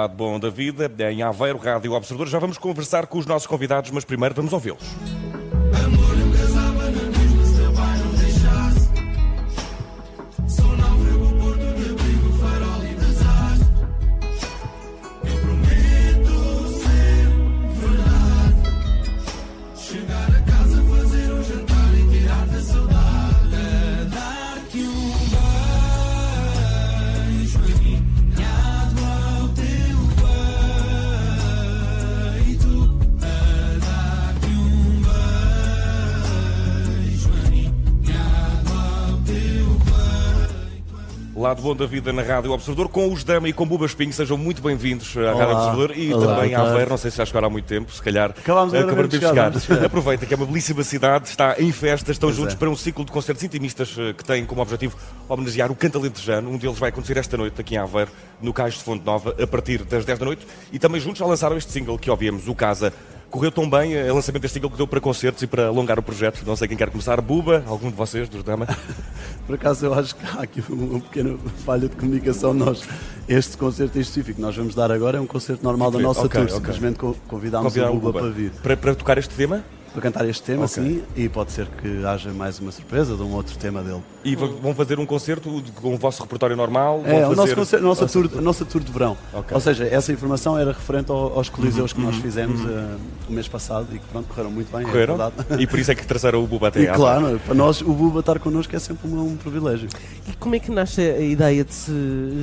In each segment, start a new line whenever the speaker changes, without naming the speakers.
Lado Bom da Vida, em Aveiro, Rádio Observador. Já vamos conversar com os nossos convidados, mas primeiro vamos ouvi-los. Lado Bom da Vida na Rádio Observador, com os Dama e com Buba Espinho. Sejam muito bem-vindos à Rádio Observador e
Olá,
também à Aveiro. Não sei se já chegaram há muito tempo, se calhar acabamos de
de chegar,
chegar.
chegar.
Aproveita que é uma belíssima cidade, está em festa, estão
Pois
juntos
é.
para um ciclo de concertos intimistas eh, que tem como objetivo homenagear o canto alentejano. Um deles vai acontecer esta noite aqui em Aveiro, no Cais de Fonte Nova, a partir das 10 da noite. E também juntos já lançaram este single que ouvimos, o Casa. Correu tão bem eh, o lançamento deste single que deu para concertos e para alongar o projeto. Não sei quem quer começar. Buba, algum de vocês, dos Dama?
Por acaso eu acho que há aqui uma pequena falha de comunicação. Nós, este concerto em específico, nós vamos dar agora é um concerto normal da nossa
ok,
tour.
ok.
Simplesmente co- convidámos
Convidaram
o Buba para vir.
Para, para tocar este tema
Para cantar este tema,
Ok.
sim, e pode ser que haja mais uma surpresa de um outro tema dele.
e vão fazer um concerto com o vosso repertório normal.
É,
vão
o nosso
fazer-
concerto, a nossa tour, a nossa tour de verão.
Ok.
Ou seja, essa informação era referente ao- aos coliseus que nós
Uhum.
fizemos eh, o mês passado e que pronto, correram muito bem.
Correram?
É.
E por isso é que traçaram o Buba até
E claro, para nós o Buba estar connosco é sempre um, um privilégio.
E como é que nasce a ideia de se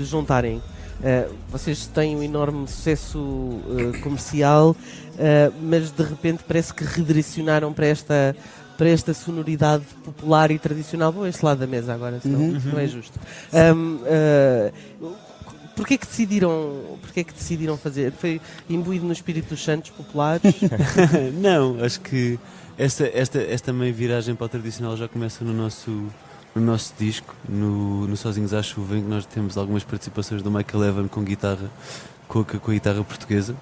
juntarem? Eh, vocês têm um enorme sucesso eh, comercial, eh, mas de repente parece que redirecionaram para esta, para esta sonoridade popular e tradicional. Vou a este lado da mesa agora, senão
Uhum.
não é justo. Ahm, eh, Porquê que decidiram, porquê que decidiram fazer? Foi imbuído no espírito dos santos populares?
Não, acho que esta, esta, esta meia viragem para o tradicional já começa no nosso, no nosso disco, no, no Sozinhos à Chuva, em que nós temos algumas participações do Michael Evan com guitarra, com com a guitarra portuguesa.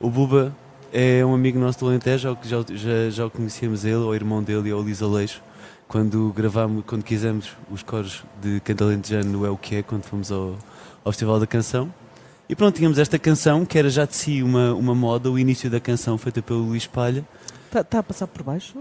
O Buba é um amigo nosso do Alentejo, já, já, já o conhecíamos ele, o irmão dele e o Lisa Leixo, quando gravámos, quando quisemos os coros de Canto Alentejano no É O Que É, quando fomos ao, ao Festival da Canção. E pronto, tínhamos esta canção, que era já de si uma, uma moda, o início da canção feita pelo Luís Palha,
Está tá a passar por baixo?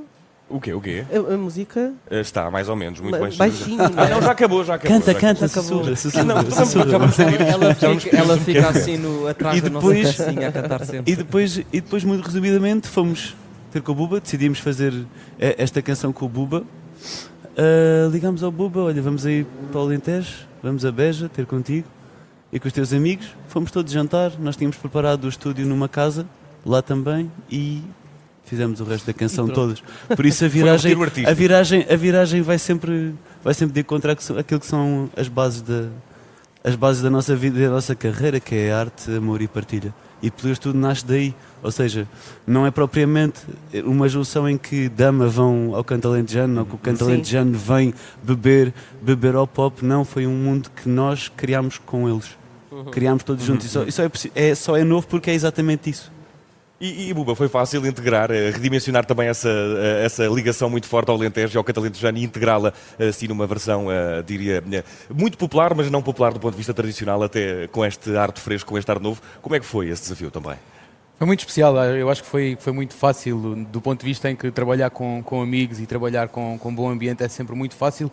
O quê? O quê?
A, a música?
Eh, Está, mais ou menos, muito
Ba-
baixinho.
baixinho,
Ah,
não é?
já acabou, já acabou.
Canta,
já
canta,
acabou.
sussurra, sussurra,
Não.
Ela fica, ela fica assim no, atrás
E
da
depois-
nossa pecinha a cantar sempre.
E depois, e depois, muito resumidamente, fomos ter com o Buba, decidimos fazer eh, esta canção com o Buba. Ah, ligámos ao Buba, olha, vamos aí para o Alentejo, vamos a Beja, ter contigo e com os teus amigos. Fomos todos jantar, nós tínhamos preparado o estúdio numa casa, lá também, e fizemos o resto da canção todas. Por isso a viragem, a viragem, a viragem vai sempre, vai sempre de encontrar aquilo que são as bases da, as bases da nossa vida e da nossa carreira, que é arte, amor e partilha. E depois tudo nasce daí. Ou seja, não é propriamente uma junção em que dama vão ao canto alentejano ou que o canto
Sim.
alentejano vem beber, beber ao pop. Não, foi um mundo que nós criámos com eles. Criámos todos juntos. E só, e só é, é- só é novo porque é exatamente isso.
E, e Buba, foi fácil integrar, eh, redimensionar também essa, eh, essa ligação muito forte ao Alentejo e ao Catalentejano e integrá-la assim numa versão, eh, diria, eh, muito popular, mas não popular do ponto de vista tradicional, até com este arte fresco, com este ar novo. Como é que foi esse desafio também?
Foi muito especial, eu acho que foi, foi muito fácil do ponto de vista em que trabalhar com, com amigos e trabalhar com, com bom ambiente é sempre muito fácil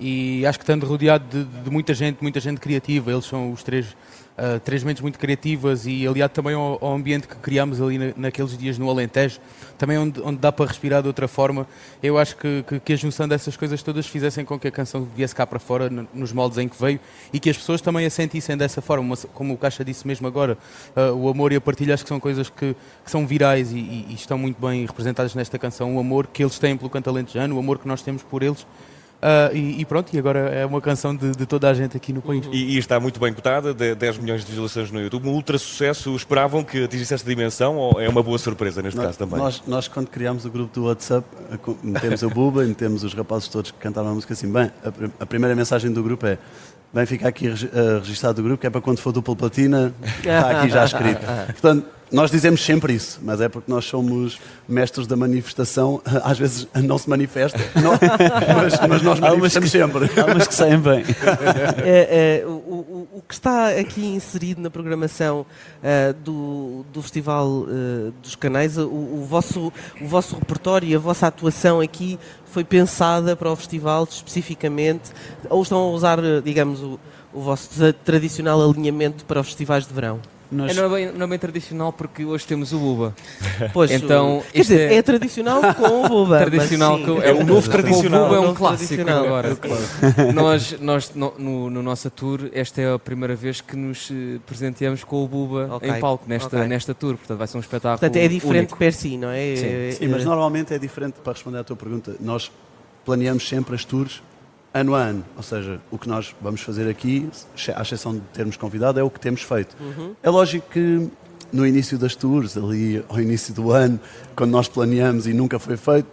e acho que estando rodeado de, de muita gente, muita gente criativa, eles são os três, ah, três mentes muito criativas e aliado também ao, ao ambiente que criámos ali na- naqueles dias no Alentejo, também onde, onde dá para respirar de outra forma, eu acho que, que, que a junção dessas coisas todas fizessem com que a canção viesse cá para fora, nos moldes em que veio, e que as pessoas também a sentissem dessa forma, como o Caixa disse mesmo agora, ah, o amor e a partilha acho que são coisas que, que são virais e, e- e estão muito bem representadas nesta canção, o amor que eles têm pelo canto alentejano, o amor que nós temos por eles, Ah, e, e pronto, e agora é uma canção de, de toda a gente aqui no país.
E, e está muito bem cotada, de 10 milhões de visualizações no YouTube, um ultra sucesso. Esperavam que atingisse esta dimensão ou é uma boa surpresa neste
Nós,
caso também?
nós, nós, quando criámos o grupo do WhatsApp, co- metemos o Buba e metemos os rapazes todos que cantaram a música assim. Bem, a, a primeira mensagem do grupo é: bem, fica aqui eh, registado o grupo, que é para quando for duplo platina, está aqui já escrito. Portanto, nós dizemos sempre isso, mas é porque nós somos mestres da manifestação, às vezes não se manifesta, não- mas, mas nós
Há umas
manifestamos sempre.
Há umas que saem bem.
É, é, o, o- o que está aqui inserido na programação uh, do, do Festival uh, dos Canais. O, o, vosso, o vosso repertório e a vossa atuação aqui foi pensada para o festival especificamente? Ou estão a usar, digamos, o, o vosso tradicional alinhamento para os festivais de verão?
Nós... É, não, é bem, não é bem tradicional porque hoje temos o Buba.
Pois, então, quer dizer, é... é... tradicional com o Buba.
tradicional com, é o novo tradicional. O Buba é um clássico agora.
É
nós, nós no, no, no, nossa tour, esta é a primeira vez que nos eh, presenteamos com o Buba okay. em palco nesta, okay. nesta tour. Portanto, vai ser um espetáculo.
Portanto, é diferente
único.
per si, não é?
Sim.
É,
Sim, mas normalmente é diferente para responder à tua pergunta. Nós planeamos sempre as tours ano a ano. Ou seja, o que nós vamos fazer aqui, à exceção de termos convidado, é o que temos feito. Uhum. É lógico que no início das tours, ali ao início do ano, quando nós planeamos e nunca foi feito,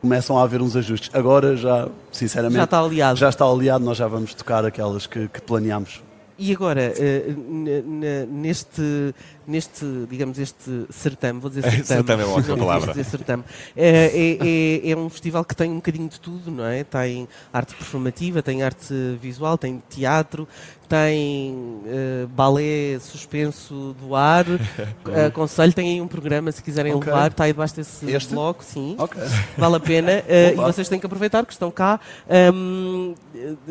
começam a haver uns ajustes. Agora já, sinceramente,
já está aliado.
Já está aliado, nós já vamos tocar aquelas que, que planeamos.
E agora, uh, neste, neste, digamos, este certame, vou dizer certame.
certame é uma ótima palavra.
Dizer certame, é, é, é, um festival que tem um bocadinho de tudo, não é? Tem arte performativa, tem arte visual, tem teatro, tem uh, balé suspenso do ar. aconselho, tem aí um programa, se quiserem okay. levar, está aí debaixo desse este? bloco, sim. Okay. Vale a pena. Uh, e vocês têm que aproveitar que estão cá. Um,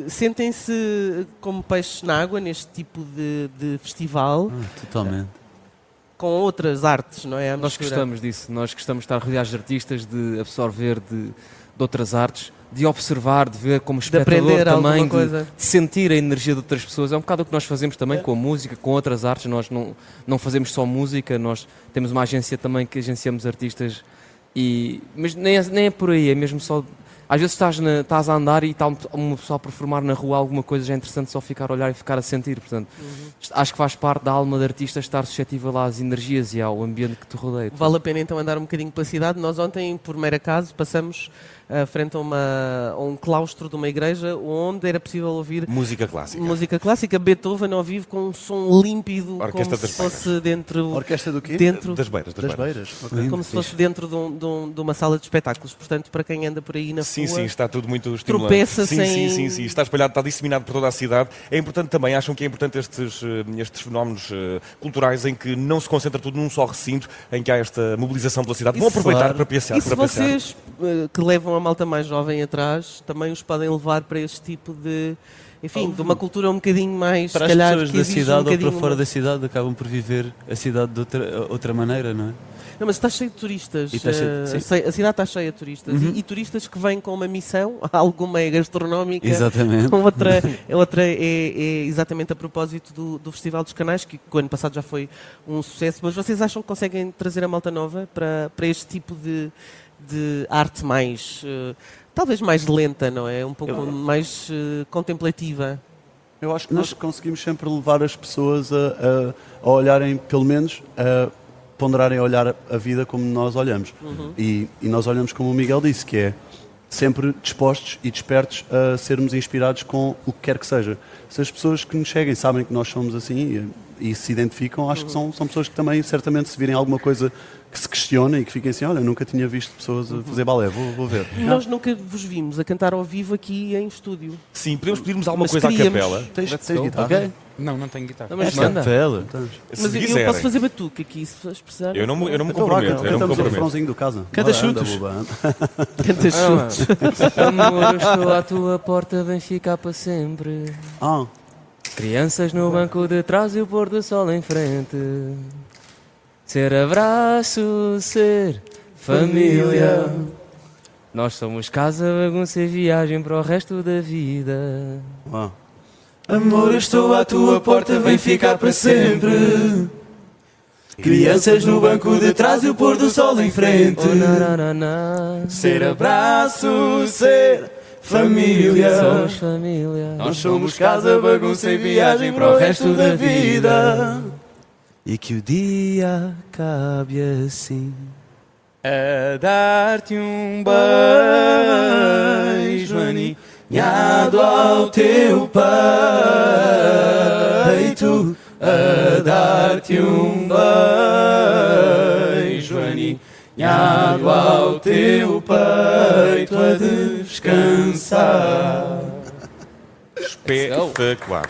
Sentem-se como peixes na água neste tipo de, de festival.
Ah, totalmente
com outras artes, não é?
Nós gostamos disso, nós gostamos de estar rodeados de artistas, de absorver de, de outras artes, de observar, de ver como espectador também, de, de, sentir a energia de outras pessoas. É um bocado o que nós fazemos também é. com a música, com outras artes. Nós não, não fazemos só música, nós temos uma agência também que agenciamos artistas. E, mas nem é, nem é por aí, é mesmo só às vezes estás, na, estás a andar e está uma pessoa a performar na rua alguma coisa, já é interessante só ficar a olhar e ficar a sentir. Portanto, uhum. acho que faz parte da alma do artista estar suscetível às energias e ao ambiente que te rodeia.
Vale a pena então andar um bocadinho pela cidade. Nós ontem, por mero acaso, passamos uh, frente a, uma, a, um claustro de uma igreja onde era possível ouvir
música clássica.
Música clássica, Beethoven ao vivo com um som límpido, Orquestra como se fosse dentro.
Orquestra do quê?
Dentro,
das beiras. Das, das beiras.
Okay. Como se fosse dentro de, um, de, um, de, uma sala de espetáculos. Portanto, para quem anda por aí na
sim,
rua.
Sim, está tudo muito estimulante.
Tropeça
sim,
sem.
Sim, sim, sim. Está espalhado, está disseminado por toda a cidade. É importante também, acham que é importante estes, eh, estes fenómenos uh, culturais em que não se concentra tudo num só recinto, em que há esta mobilização pela cidade. Vão aproveitar claro. para passear.
E se vocês uh, que levam a malta mais jovem atrás também os podem levar para esse tipo de enfim, de uma cultura um bocadinho mais
para
as
pessoas da cidade
um
ou para fora da cidade acabam por viver a cidade de outra, outra maneira, não é?
Não, mas está cheio de turistas. Cheio de, uh, a cidade está cheia de turistas. Uhum. E, e, turistas que vêm com uma missão, alguma é gastronómica,
exatamente.
outra, outra é, é, exatamente a propósito do, do Festival dos Canais, que, que o ano passado já foi um sucesso. Mas vocês acham que conseguem trazer a malta nova para, para este tipo de, de arte mais. Uh, talvez mais lenta, não é? Um pouco eu... mais uh, contemplativa.
Eu acho que nós conseguimos sempre levar as pessoas a, a, a olharem, pelo menos, a ponderarem a olhar a vida como nós olhamos. Uhum. E, e, nós olhamos como o Miguel disse, que é sempre dispostos e despertos a sermos inspirados com o que quer que seja. Se as pessoas que nos seguem sabem que nós somos assim e, e se identificam, acho que são, são pessoas que também, certamente, se virem alguma coisa que se questionem e que fiquem assim, olha, nunca tinha visto pessoas a fazer balé, vou, vou ver.
Nós nunca vos vimos a cantar ao vivo aqui em estúdio.
Sim, podemos pedirmos alguma Mas coisa queríamos. à capela.
Tens, tens guitarra? Okay.
Não, não tenho guitarra.
mas manda.
Capela.
Mas eu, eu posso fazer batuque aqui, se precisar.
Eu não, eu não me então comprometo. Eu não me comprometo.
o do casa.
Canta chutos.
Canta chutos.
Amor, estou à tua porta, vem ficar para sempre.
Ah.
Crianças no banco de trás e o pôr do sol em frente. Ser abraço, ser família. Nós somos casa, bagunça e viagem para o resto da vida.
Uau.
Amor, estou à tua porta, vem ficar para sempre. Crianças no banco de trás e o pôr do sol em frente.
Oh,
ser abraço, ser família.
Somos família.
Nós somos casa, bagunça e viagem para o resto da vida
e que o dia acabe assim.
A dar-te um beijo aninhado ao teu peito, a dar-te um beijo aninhado ao teu peito, a descansar.
Espetacular.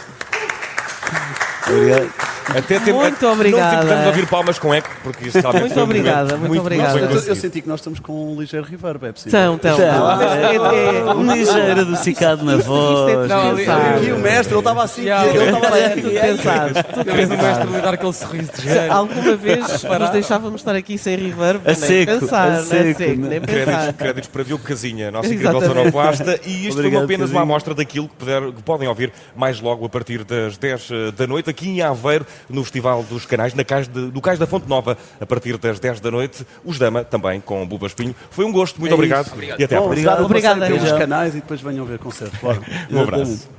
Obrigado.
Até tem, muito obrigada. Não
tentamos ouvir palmas com eco, porque isso realmente
Muito obrigada, muito, muito obrigada.
Eu, eu, senti que nós estamos com um ligeiro reverb, é possível.
Então, então. É,
é, é, um ligeiro adocicado na voz.
Não,
aqui o mestre, ele estava assim.
Yeah, ele estava assim, tudo pensado.
Eu vi o mestre lhe dar aquele sorriso de género.
Alguma vez nos deixávamos estar aqui sem reverb?
A seco,
nem pensar,
a
seco, nem
pensar. Créditos para Diogo Casinha, nossa incrível sonoplasta. E isto foi apenas uma amostra daquilo que, puder, que podem ouvir mais logo a partir das 10 eh, da noite, aqui em Aveiro, no Festival dos Canais, na cais de, no Cais da Fonte Nova, a partir das 10 da noite. Os Dama também com Buba Espinho. Foi um gosto, muito é obrigado.
obrigado. E até Bom, à próxima.
Obrigado, obrigado.
pelos canais e depois venham ver concertos.
um abraço.